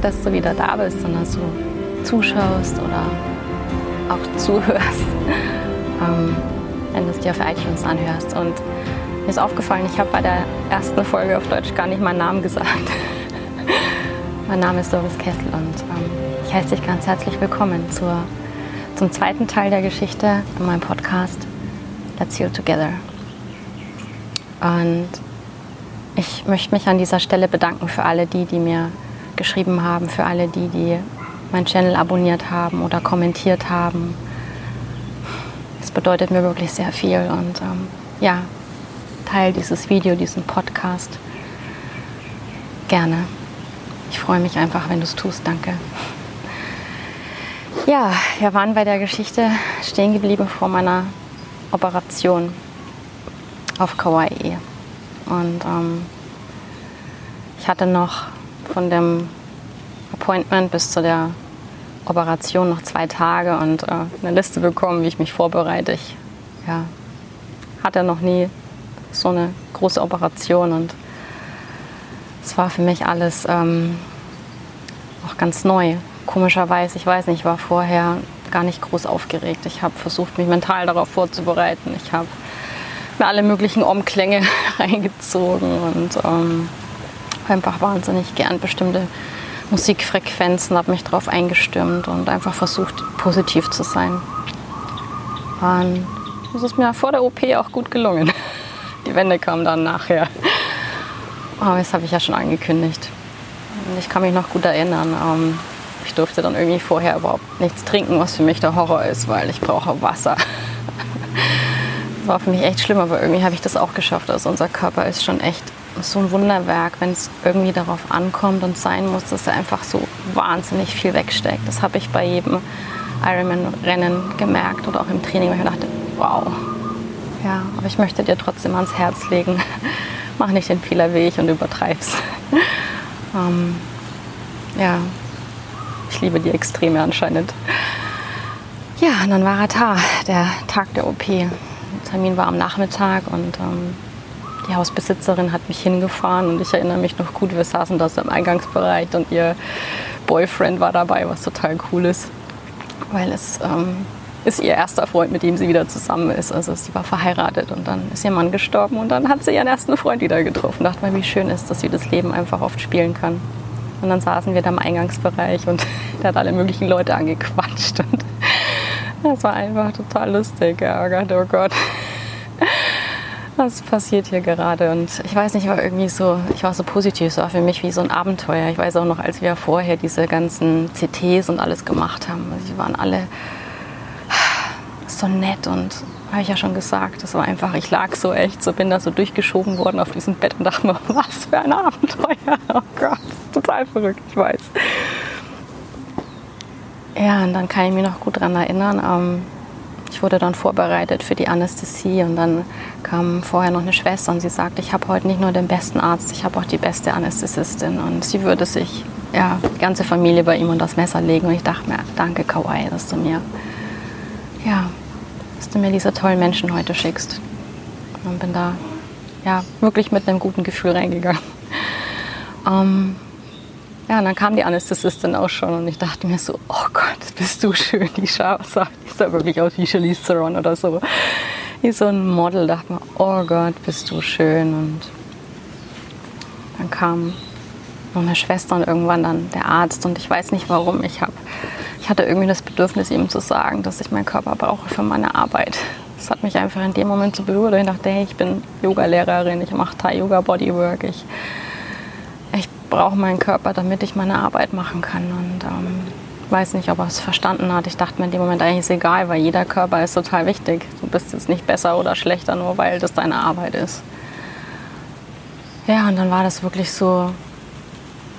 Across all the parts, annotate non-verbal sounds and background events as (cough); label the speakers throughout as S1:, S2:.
S1: Dass du wieder da bist und dass du zuschaust oder auch zuhörst, (laughs) ähm, wenn du es dir auf iTunes anhörst. Und mir ist aufgefallen, ich habe bei der ersten Folge auf Deutsch gar nicht meinen Namen gesagt. (laughs) mein Name ist Doris Kessel und ähm, ich heiße dich ganz herzlich willkommen zur, zum zweiten Teil der Geschichte in meinem Podcast Let's Heal Together. Und ich möchte mich an dieser Stelle bedanken für alle die, die mir geschrieben haben, für alle die, die meinen Channel abonniert haben oder kommentiert haben. Das bedeutet mir wirklich sehr viel und ähm, ja, teil dieses Video, diesen Podcast gerne. Ich freue mich einfach, wenn du es tust. Danke. (laughs) Ja, wir waren bei der Geschichte stehen geblieben vor meiner Operation auf Kauai. Und ähm, ich hatte noch von dem Appointment bis zu der Operation noch zwei Tage und äh, eine Liste bekommen, wie ich mich vorbereite. Ich ja, hatte noch nie so eine große Operation und es war für mich alles ähm, auch ganz neu. Komischerweise, ich weiß nicht, ich war vorher gar nicht groß aufgeregt. Ich habe versucht, mich mental darauf vorzubereiten. Ich habe mir alle möglichen Omklänge (laughs) reingezogen und ähm, einfach wahnsinnig gern bestimmte Musikfrequenzen, habe mich darauf eingestimmt und einfach versucht, positiv zu sein. Und das ist mir vor der OP auch gut gelungen. (laughs) Die Wände kamen dann nachher. Aber das habe ich ja schon angekündigt. Und ich kann mich noch gut erinnern. Ähm, ich durfte dann irgendwie vorher überhaupt nichts trinken, was für mich der Horror ist, weil ich brauche Wasser. (laughs) Das war für mich echt schlimm, aber irgendwie habe ich das auch geschafft. Also unser Körper ist schon echt so ein Wunderwerk, wenn es irgendwie darauf ankommt und sein muss, dass er einfach so wahnsinnig viel wegsteckt. Das habe ich bei jedem Ironman-Rennen gemerkt oder auch im Training, weil ich dachte, wow. Ja, aber ich möchte dir trotzdem ans Herz legen, (laughs) mach nicht den Fehler wie ich und übertreib's. (laughs) ähm, ja, ich liebe die Extreme anscheinend. Ja, und dann war er da, der Tag der OP. Der Termin war am Nachmittag und ähm, die Hausbesitzerin hat mich hingefahren und ich erinnere mich noch gut, wir saßen da so im Eingangsbereich und ihr Boyfriend war dabei, was total cool ist, weil es ähm, ist ihr erster Freund, mit dem sie wieder zusammen ist. Also sie war verheiratet und dann ist ihr Mann gestorben und dann hat sie ihren ersten Freund wieder getroffen. Dachte mal, wie schön ist, dass sie das Leben einfach oft spielen kann. Und dann saßen wir da im Eingangsbereich und (laughs) der hat alle möglichen Leute angequatscht und (laughs) das war einfach total lustig. Ja, oh Gott, oh Gott was passiert hier gerade? Und ich weiß nicht, ich war irgendwie so, ich war so positiv, es war für mich wie so ein Abenteuer. Ich weiß auch noch, als wir vorher diese ganzen CTs und alles gemacht haben, also die waren alle so nett und habe ich ja schon gesagt, das war einfach, ich lag so echt, so bin da so durchgeschoben worden auf diesem Bett und dachte mir, (laughs) was für ein Abenteuer. Oh Gott, total verrückt, ich weiß. Ja, und dann kann ich mich noch gut daran erinnern, ähm, ich wurde dann vorbereitet für die Anästhesie und dann kam vorher noch eine Schwester und sie sagte, ich habe heute nicht nur den besten Arzt, ich habe auch die beste Anästhesistin und sie würde sich, ja, die ganze Familie bei ihm und das Messer legen und ich dachte mir, danke Kawaii, dass du mir, ja, dass du mir diese tollen Menschen heute schickst. Und bin da, ja, wirklich mit einem guten Gefühl reingegangen. Ähm, ja, und dann kam die Anästhesistin auch schon und ich dachte mir so, oh Gott, bist du schön. Die sah, die sah wirklich aus wie Charlize Theron oder so. Wie so ein Model. dachte mir, oh Gott, bist du schön. Und dann kam noch eine Schwester und irgendwann dann der Arzt und ich weiß nicht warum. Ich, hab, ich hatte irgendwie das Bedürfnis, ihm zu sagen, dass ich meinen Körper brauche für meine Arbeit. Das hat mich einfach in dem Moment so berührt. Ich dachte, hey, ich bin Yoga-Lehrerin, ich mache Thai-Yoga, Bodywork, ich brauche meinen Körper, damit ich meine Arbeit machen kann. Und ähm, weiß nicht, ob er es verstanden hat. Ich dachte mir in dem Moment eigentlich ist egal, weil jeder Körper ist total wichtig. Du bist jetzt nicht besser oder schlechter, nur weil das deine Arbeit ist. Ja, und dann war das wirklich so,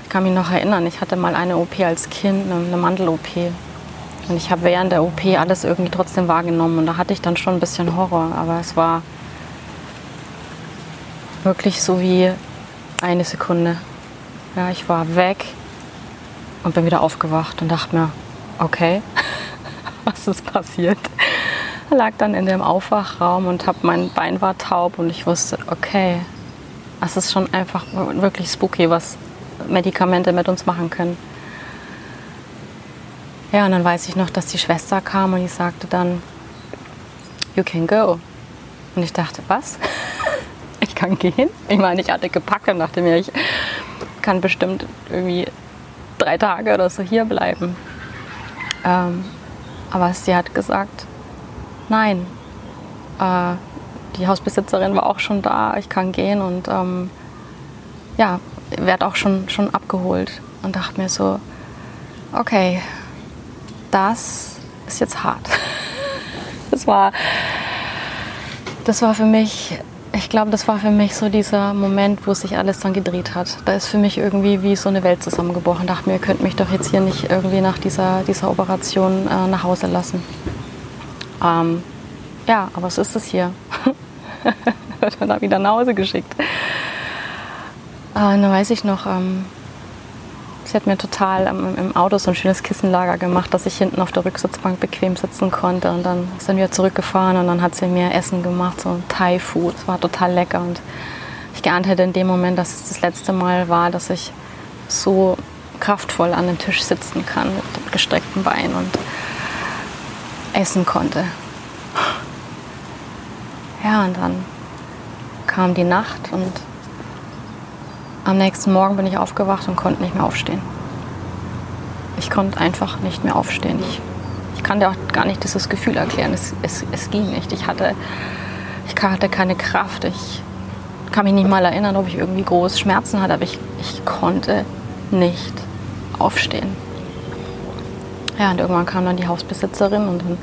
S1: ich kann mich noch erinnern, ich hatte mal eine OP als Kind, eine Mandel-OP. Und ich habe während der OP alles irgendwie trotzdem wahrgenommen. Und da hatte ich dann schon ein bisschen Horror. Aber es war wirklich so wie eine Sekunde. Ja, ich war weg und bin wieder aufgewacht und dachte mir, okay, (laughs) was ist passiert? Ich (laughs) lag dann in dem Aufwachraum und hab, mein Bein war taub und ich wusste, okay, es ist schon einfach wirklich spooky, was Medikamente mit uns machen können. Ja, und dann weiß ich noch, dass die Schwester kam und die sagte dann, you can go. Und ich dachte, was? (laughs) Ich kann gehen? Ich meine, ich hatte gepackt und dachte mir, ich kann bestimmt irgendwie drei Tage oder so hier bleiben. Ähm, aber sie hat gesagt, nein, äh, die Hausbesitzerin war auch schon da, ich kann gehen und ähm, ja, werde auch schon, schon abgeholt. Und dachte mir so, okay, das ist jetzt hart. (laughs) Das war, das war für mich, ich glaube, das war für mich so dieser Moment, wo sich alles dann gedreht hat. Da ist für mich irgendwie wie so eine Welt zusammengebrochen. Ich dachte mir, ihr könnt mich doch jetzt hier nicht irgendwie nach dieser, dieser Operation äh, nach Hause lassen. Ähm, ja, aber so ist es hier. (laughs) Wird man da wieder nach Hause geschickt. Äh, dann weiß ich noch, ähm, Sie hat mir total im Auto so ein schönes Kissenlager gemacht, dass ich hinten auf der Rücksitzbank bequem sitzen konnte. Und dann sind wir zurückgefahren und dann hat sie mir Essen gemacht, so ein Thai-Food. Es war total lecker. Und ich geahnt hätte in dem Moment, dass es das letzte Mal war, dass ich so kraftvoll an dem Tisch sitzen kann mit gestreckten Beinen und essen konnte. Ja, und dann kam die Nacht und am nächsten Morgen bin ich aufgewacht und konnte nicht mehr aufstehen. Ich konnte einfach nicht mehr aufstehen. Ich, ich kann dir auch gar nicht dieses Gefühl erklären. Es, es, es ging nicht. Ich hatte, ich hatte keine Kraft. Ich kann mich nicht mal erinnern, ob ich irgendwie große Schmerzen hatte, aber ich, ich konnte nicht aufstehen. Ja, und irgendwann kam dann die Hausbesitzerin und dann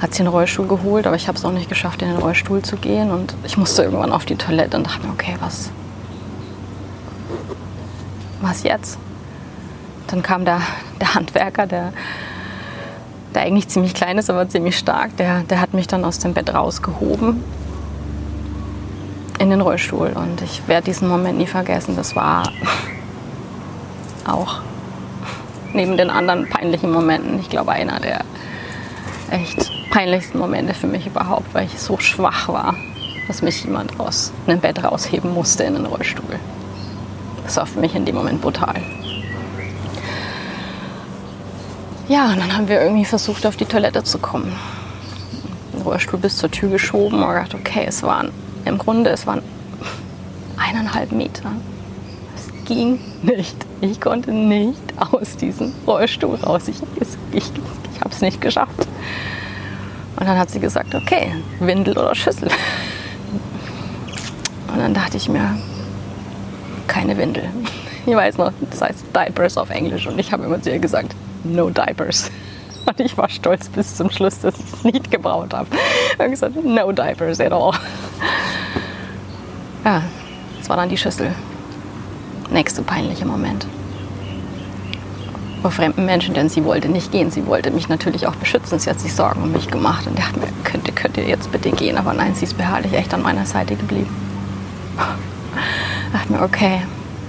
S1: hat sie einen Rollstuhl geholt, aber ich habe es auch nicht geschafft, in den Rollstuhl zu gehen. Und ich musste irgendwann auf die Toilette und dachte mir, okay, was, was jetzt? Dann kam der, der Handwerker, der, der eigentlich ziemlich klein ist, aber ziemlich stark, der, der hat mich dann aus dem Bett rausgehoben in den Rollstuhl. Und ich werde diesen Moment nie vergessen. Das war auch neben den anderen peinlichen Momenten, ich glaube, einer der echt peinlichsten Momente für mich überhaupt, weil ich so schwach war, dass mich jemand aus einem Bett rausheben musste in den Rollstuhl. Das war für mich in dem Moment brutal. Ja, und dann haben wir irgendwie versucht, auf die Toilette zu kommen. Den Rollstuhl bis zur Tür geschoben und gedacht, okay, es waren im Grunde, es waren eineinhalb Meter. Es ging nicht. Ich konnte nicht aus diesem Rollstuhl raus. Ich, ich, ich habe es nicht geschafft. Und dann hat sie gesagt, okay, Windel oder Schüssel. Und dann dachte ich mir, keine Windel. Ich weiß noch, das heißt Diapers auf Englisch und ich habe immer zu ihr gesagt, no Diapers. (laughs) Und ich war stolz bis zum Schluss, dass ich es nicht gebraucht habe. Ich habe gesagt, no Diapers at all. Ja, das war dann die Schüssel. Nächste peinliche Moment. Vor fremden Menschen, denn sie wollte nicht gehen. Sie wollte mich natürlich auch beschützen. Sie hat sich Sorgen um mich gemacht und dachte mir, könnt ihr, könnt ihr jetzt bitte gehen? Aber nein, sie ist beharrlich echt an meiner Seite geblieben dachte mir, okay,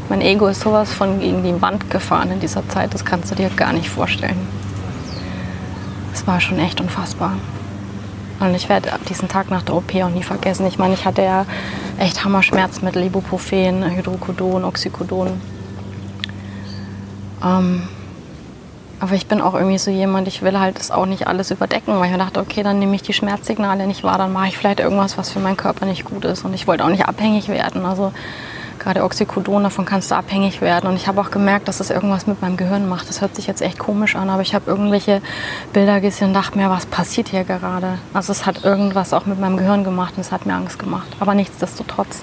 S1: mein Ego ist sowas von gegen die Wand gefahren in dieser Zeit, das kannst du dir gar nicht vorstellen. Es war schon echt unfassbar. Und ich werde diesen Tag nach der OP auch nie vergessen. Ich meine, ich hatte ja echt Hammer-Schmerzmittel, Ibuprofen, Hydrocodon, Oxycodon. Ähm, aber ich bin auch irgendwie so jemand, ich will halt das auch nicht alles überdecken, weil ich mir dachte, okay, dann nehme ich die Schmerzsignale nicht wahr, dann mache ich vielleicht irgendwas, was für meinen Körper nicht gut ist. Und ich wollte auch nicht abhängig werden. Also gerade Oxycodon, davon kannst du abhängig werden. Und ich habe auch gemerkt, dass das irgendwas mit meinem Gehirn macht. Das hört sich jetzt echt komisch an, aber ich habe irgendwelche Bilder gesehen und dachte mir, was passiert hier gerade? Also es hat irgendwas auch mit meinem Gehirn gemacht und es hat mir Angst gemacht. Aber nichtsdestotrotz,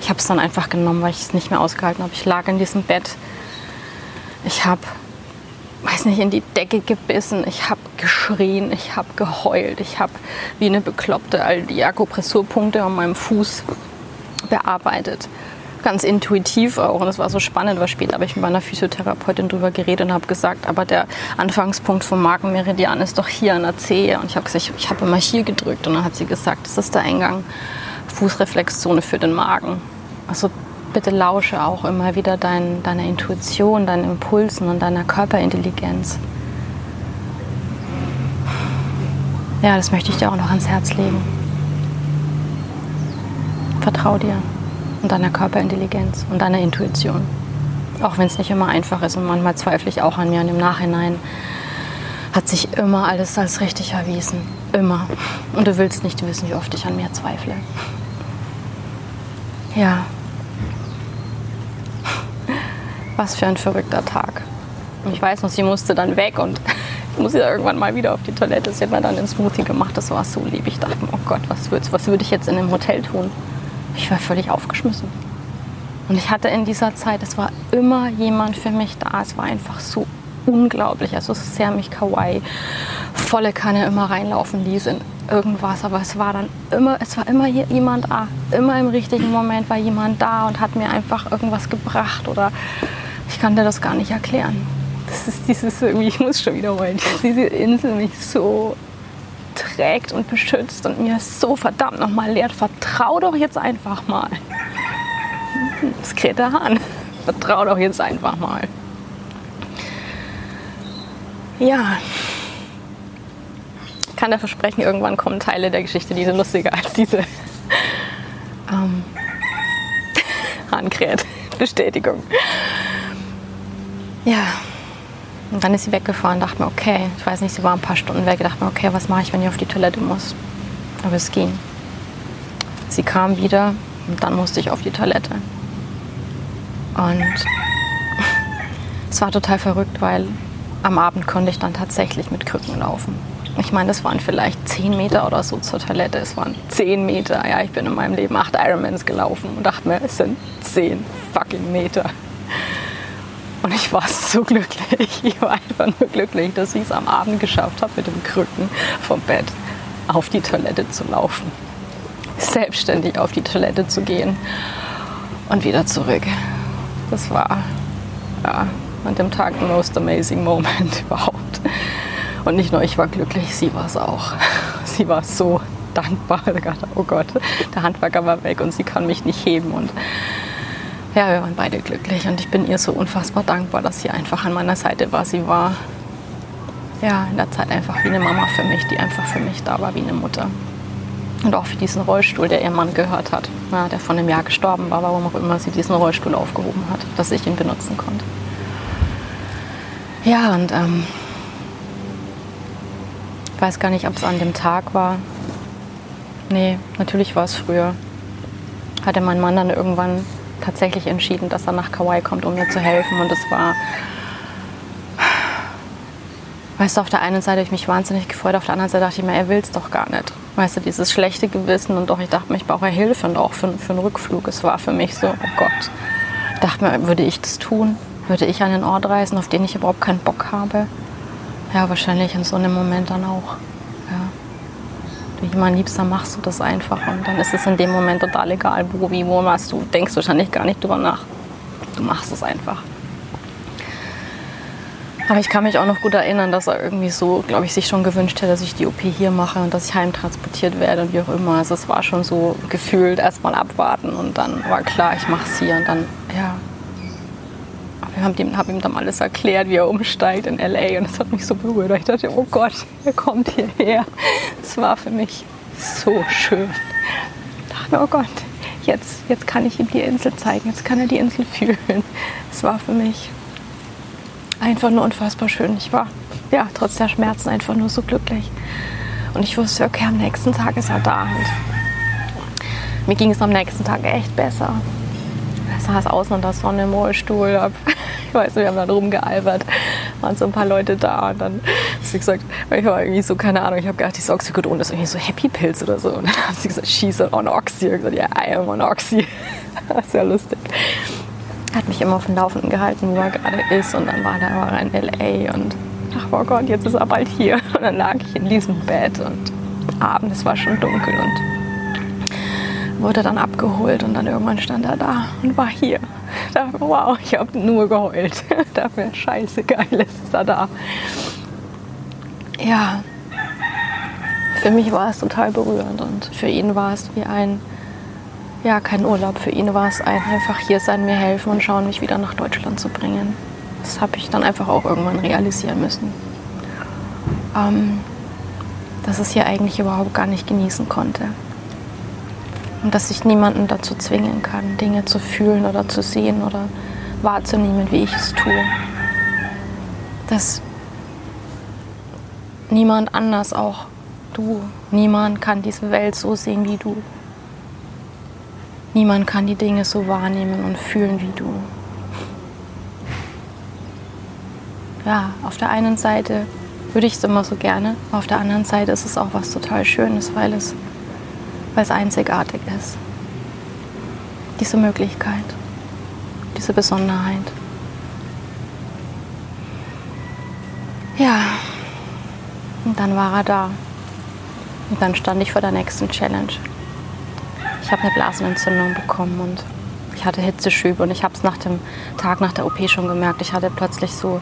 S1: ich habe es dann einfach genommen, weil ich es nicht mehr ausgehalten habe. Ich lag in diesem Bett. Ich habe weiß nicht, in die Decke gebissen, ich habe geschrien, ich habe geheult, ich habe wie eine Bekloppte all die Akupressurpunkte an meinem Fuß bearbeitet ganz intuitiv auch. Und es war so spannend, weil später habe ich mit meiner Physiotherapeutin darüber geredet und habe gesagt, aber der Anfangspunkt vom Magenmeridian ist doch hier an der Zehe. Und ich habe gesagt, ich habe immer hier gedrückt. Und dann hat sie gesagt, das ist der Eingang, Fußreflexzone für den Magen. Also bitte lausche auch immer wieder dein, deiner Intuition, deinen Impulsen und deiner Körperintelligenz. Ja, das möchte ich dir auch noch ans Herz legen. Vertrau dir und deiner Körperintelligenz und deiner Intuition. Auch wenn es nicht immer einfach ist und manchmal zweifle ich auch an mir und im Nachhinein hat sich immer alles als richtig erwiesen. Immer. Und du willst nicht wissen, wie oft ich an mir zweifle. Ja. Was für ein verrückter Tag. Ich weiß noch, sie musste dann weg und (laughs) ich muss ja irgendwann mal wieder auf die Toilette. Sie hat mir dann einen Smoothie gemacht. Das war so lieb. Ich dachte, oh Gott, was, was würde ich jetzt in einem Hotel tun? Ich war völlig aufgeschmissen. Und ich hatte in dieser Zeit, es war immer jemand für mich da. Es war einfach so unglaublich. Also so sehr mich Kawaii volle Kanne immer reinlaufen ließ in irgendwas. Aber es war dann immer, es war immer jemand da. Immer im richtigen Moment war jemand da und hat mir einfach irgendwas gebracht. Oder ich kann dir das gar nicht erklären. Das ist dieses irgendwie, ich muss schon wiederholen, dass diese Insel mich so trägt und beschützt und mir so verdammt nochmal lehrt, vertrau doch jetzt einfach mal. Das Greta Hahn. Vertrau doch jetzt einfach mal. Ja. Ich kann dir versprechen, irgendwann kommen Teile der Geschichte, die sind lustiger als diese ähm, (laughs) Hahnkräht-Bestätigung. Ja. Und dann ist sie weggefahren, dachte mir, okay, ich weiß nicht, sie war ein paar Stunden weg, dachte mir, okay, was mache ich, wenn ich auf die Toilette muss? Aber es ging. Sie kam wieder und dann musste ich auf die Toilette. Und (laughs) es war total verrückt, weil am Abend konnte ich dann tatsächlich mit Krücken laufen. Ich meine, das waren vielleicht 10 Meter oder so zur Toilette. Es waren 10 Meter. Ja, ich bin in meinem Leben 8 Ironmans gelaufen und dachte mir, es sind 10 fucking Meter. Und ich war so glücklich. (laughs) Ich war einfach nur glücklich, dass ich es am Abend geschafft habe, mit dem Krücken vom Bett auf die Toilette zu laufen. Selbstständig auf die Toilette zu gehen und wieder zurück. Das war ja, an dem Tag the most amazing moment (laughs) überhaupt. Und nicht nur ich war glücklich, sie war es auch. (laughs) Sie war so dankbar. Oh Gott, der Handwerker war weg und sie kann mich nicht heben. Und ja, wir waren beide glücklich und ich bin ihr so unfassbar dankbar, dass sie einfach an meiner Seite war. Sie war ja in der Zeit einfach wie eine Mama für mich, die einfach für mich da war wie eine Mutter. Und auch für diesen Rollstuhl, der ihr Mann gehört hat, ja, der von einem Jahr gestorben war, warum auch immer sie diesen Rollstuhl aufgehoben hat, dass ich ihn benutzen konnte. Ja, und ähm, ich weiß gar nicht, ob es an dem Tag war. Nee, natürlich war es früher. Hatte mein Mann dann irgendwann tatsächlich entschieden, dass er nach Kauai kommt, um mir zu helfen. Und es war, weißt du, auf der einen Seite habe ich mich wahnsinnig gefreut, auf der anderen Seite dachte ich mir, er will es doch gar nicht. Weißt du, dieses schlechte Gewissen und doch, ich dachte mir, ich brauche Hilfe und auch für, für einen Rückflug. Es war für mich so, oh Gott. Ich dachte mir, würde ich das tun? Würde ich an den Ort reisen, auf den ich überhaupt keinen Bock habe? Ja, wahrscheinlich in so einem Moment dann auch. Du jemanden liebst, dann machst du das einfach. Und dann ist es in dem Moment total egal, wo, wie, wo was. Du denkst wahrscheinlich gar nicht drüber nach. Du machst es einfach. Aber ich kann mich auch noch gut erinnern, dass er irgendwie so, glaube ich, sich schon gewünscht hätte, dass ich die OP hier mache und dass ich heimtransportiert werde und wie auch immer. Also es war schon so gefühlt erstmal abwarten und dann war klar, ich mache es hier und dann, ja. Aber ich habe ihm, hab ihm dann alles erklärt, wie er umsteigt in LA und das hat mich so berührt. Ich dachte, oh Gott, er kommt hierher. Es war für mich so schön. Ich dachte, oh Gott, jetzt, jetzt kann ich ihm die Insel zeigen, jetzt kann er die Insel fühlen. Es war für mich einfach nur unfassbar schön. Ich war ja trotz der Schmerzen einfach nur so glücklich. Und ich wusste, okay, am nächsten Tag ist er da. Und mir ging es am nächsten Tag echt besser. Saß außen in der Sonne im Rollstuhl. (laughs) Ich weiß, wir haben dann rumgealbert. Waren so ein paar Leute da. Und dann hat sie gesagt, ich war irgendwie so, keine Ahnung, ich habe gedacht, dieses Oxycodon ist irgendwie so Happy Pills oder so. Und dann hat sie gesagt, she's on Oxy. Ich habe gesagt, ja, I am on Oxy. (laughs) Das ist ja lustig hat mich immer auf dem Laufenden gehalten, wo er gerade ist. Und dann war, da, war er in L.A. und ach, oh Gott, jetzt ist er bald hier. Und dann lag ich in diesem Bett und Abend, es war schon dunkel und wurde dann abgeholt und dann irgendwann stand er da und war hier. (laughs) Da, wow, ich habe nur geheult. (laughs) Dafür scheiße geil ist er da. Ja, für mich war es total berührend und für ihn war es wie ein ja, kein Urlaub. Für ihn war es ein, einfach hier sein, mir helfen und schauen, mich wieder nach Deutschland zu bringen. Das habe ich dann einfach auch irgendwann realisieren müssen. Ähm, dass es hier eigentlich überhaupt gar nicht genießen konnte. Und dass ich niemanden dazu zwingen kann, Dinge zu fühlen oder zu sehen oder wahrzunehmen, wie ich es tue. Das niemand anders, auch du, niemand kann diese Welt so sehen wie du. Niemand kann die Dinge so wahrnehmen und fühlen wie du. Ja, auf der einen Seite würde ich es immer so gerne, auf der anderen Seite ist es auch was total Schönes, weil es, weil es einzigartig ist. Diese Möglichkeit, diese Besonderheit. Ja, und dann war er da. Und dann stand ich vor der nächsten Challenge. Ich habe eine Blasenentzündung bekommen und ich hatte Hitzeschübe und ich habe es nach dem Tag nach der OP schon gemerkt. Ich hatte plötzlich so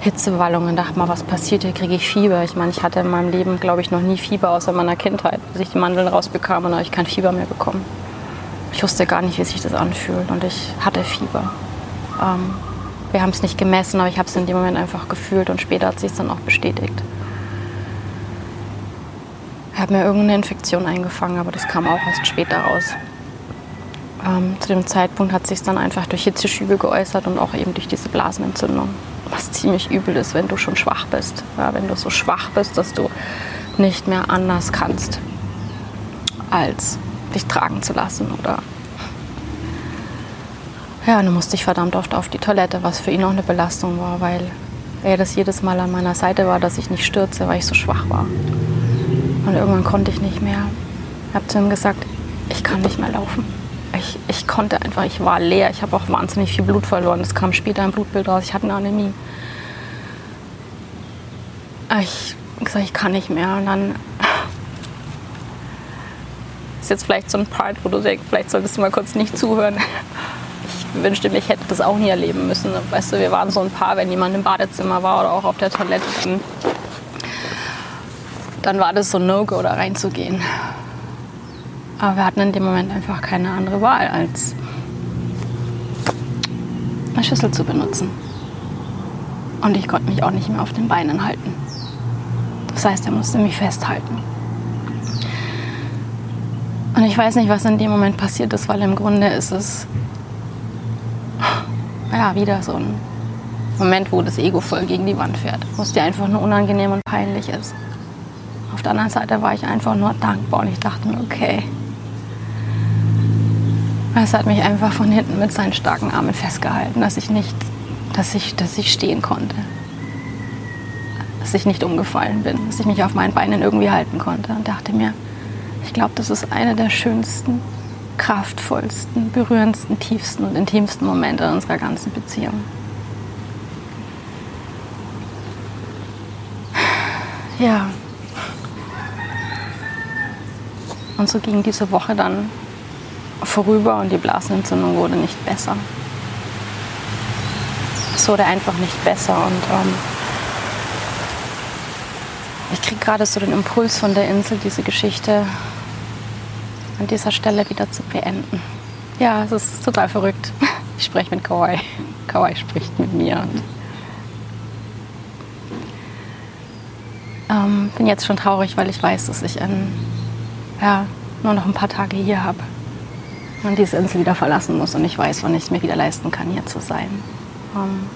S1: Hitzewallungen, dachte mal, was passiert hier, kriege ich Fieber. Ich meine, ich hatte in meinem Leben, glaube ich, noch nie Fieber außer in meiner Kindheit, bis ich die Mandeln rausbekam und habe ich kein Fieber mehr bekommen. Ich wusste gar nicht, wie sich das anfühlt und ich hatte Fieber. Ähm, wir haben es nicht gemessen, aber ich habe es in dem Moment einfach gefühlt und später hat sich dann auch bestätigt. Ich habe mir irgendeine Infektion eingefangen, aber das kam auch erst später raus. Ähm, zu dem Zeitpunkt hat sich dann einfach durch Hitzeschübe geäußert und auch eben durch diese Blasenentzündung, was ziemlich übel ist, wenn du schon schwach bist. Ja, wenn du so schwach bist, dass du nicht mehr anders kannst, als dich tragen zu lassen oder ja, dann musste ich verdammt oft auf die Toilette, was für ihn auch eine Belastung war, weil er das jedes Mal an meiner Seite war, dass ich nicht stürze, weil ich so schwach war. Und irgendwann konnte ich nicht mehr. Ich habe zu ihm gesagt, ich kann nicht mehr laufen. Ich, ich konnte einfach, ich war leer. Ich habe auch wahnsinnig viel Blut verloren. Das kam später im Blutbild raus. Ich hatte eine Anämie. Ich habe gesagt, ich kann nicht mehr. Und dann ist jetzt vielleicht so ein Part, wo du denkst, vielleicht solltest du mal kurz nicht zuhören wünschte mir, ich hätte das auch nie erleben müssen. Weißt du, wir waren so ein Paar, wenn jemand im Badezimmer war oder auch auf der Toilette, dann, dann war das so ein No-Go, da reinzugehen. Aber wir hatten in dem Moment einfach keine andere Wahl, als eine Schüssel zu benutzen. Und ich konnte mich auch nicht mehr auf den Beinen halten. Das heißt, er musste mich festhalten. Und ich weiß nicht, was in dem Moment passiert ist, weil im Grunde ist es ja, wieder so ein Moment, wo das Ego voll gegen die Wand fährt, wo es dir einfach nur unangenehm und peinlich ist. Auf der anderen Seite war ich einfach nur dankbar und ich dachte mir, okay. Es hat mich einfach von hinten mit seinen starken Armen festgehalten, dass ich nicht, dass ich, dass ich stehen konnte. Dass ich nicht umgefallen bin, dass ich mich auf meinen Beinen irgendwie halten konnte und dachte mir, ich glaube, das ist eine der schönsten kraftvollsten, berührendsten, tiefsten und intimsten Momente unserer ganzen Beziehung. Ja. Und so ging diese Woche dann vorüber und die Blasenentzündung wurde nicht besser. Es wurde einfach nicht besser und ähm, ich kriege gerade so den Impuls von der Insel, diese Geschichte an dieser Stelle wieder zu beenden. Ja, es ist total verrückt. (laughs) Ich spreche mit Kawaii. Kawaii spricht mit mir. Und, ähm, bin jetzt schon traurig, weil ich weiß, dass ich in, ja, nur noch ein paar Tage hier habe und diese Insel wieder verlassen muss und ich weiß, wann ich es mir wieder leisten kann, hier zu sein. Ähm,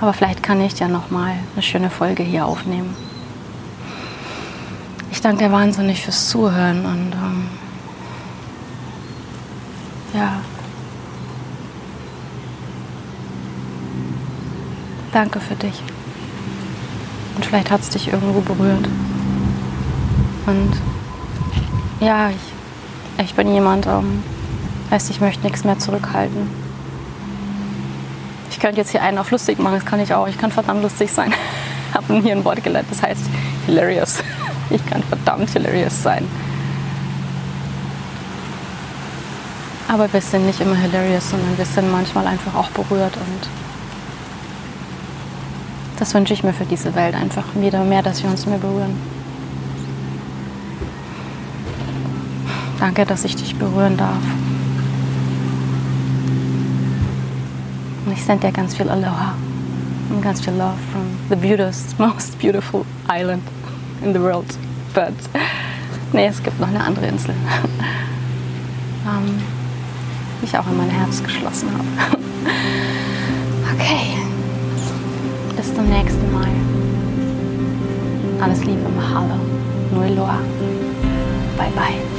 S1: aber vielleicht kann ich ja noch mal eine schöne Folge hier aufnehmen danke dir wahnsinnig fürs Zuhören und ähm, ja. Danke für dich. Und vielleicht hat es dich irgendwo berührt. Und ja, ich, ich bin jemand, ähm, heißt, ich möchte nichts mehr zurückhalten. Ich könnte jetzt hier einen auf lustig machen, das kann ich auch. Ich kann verdammt lustig sein. (laughs) Habe hier ein Wort gelernt, das heißt hilarious. (laughs) Ich kann verdammt hilarious sein. Aber wir sind nicht immer hilarious, sondern wir sind manchmal einfach auch berührt und das wünsche ich mir für diese Welt einfach wieder mehr, dass wir uns mehr berühren. Danke, dass ich dich berühren darf. Und ich sende dir ganz viel Aloha und ganz viel Love from the beautiful, (laughs) most beautiful island in the world. But nee, es gibt noch eine andere Insel, (laughs) ähm, die ich auch in mein Herz geschlossen habe. (laughs) okay, bis zum nächsten Mal. Alles Liebe, Mahalo. Nueloa. Bye bye.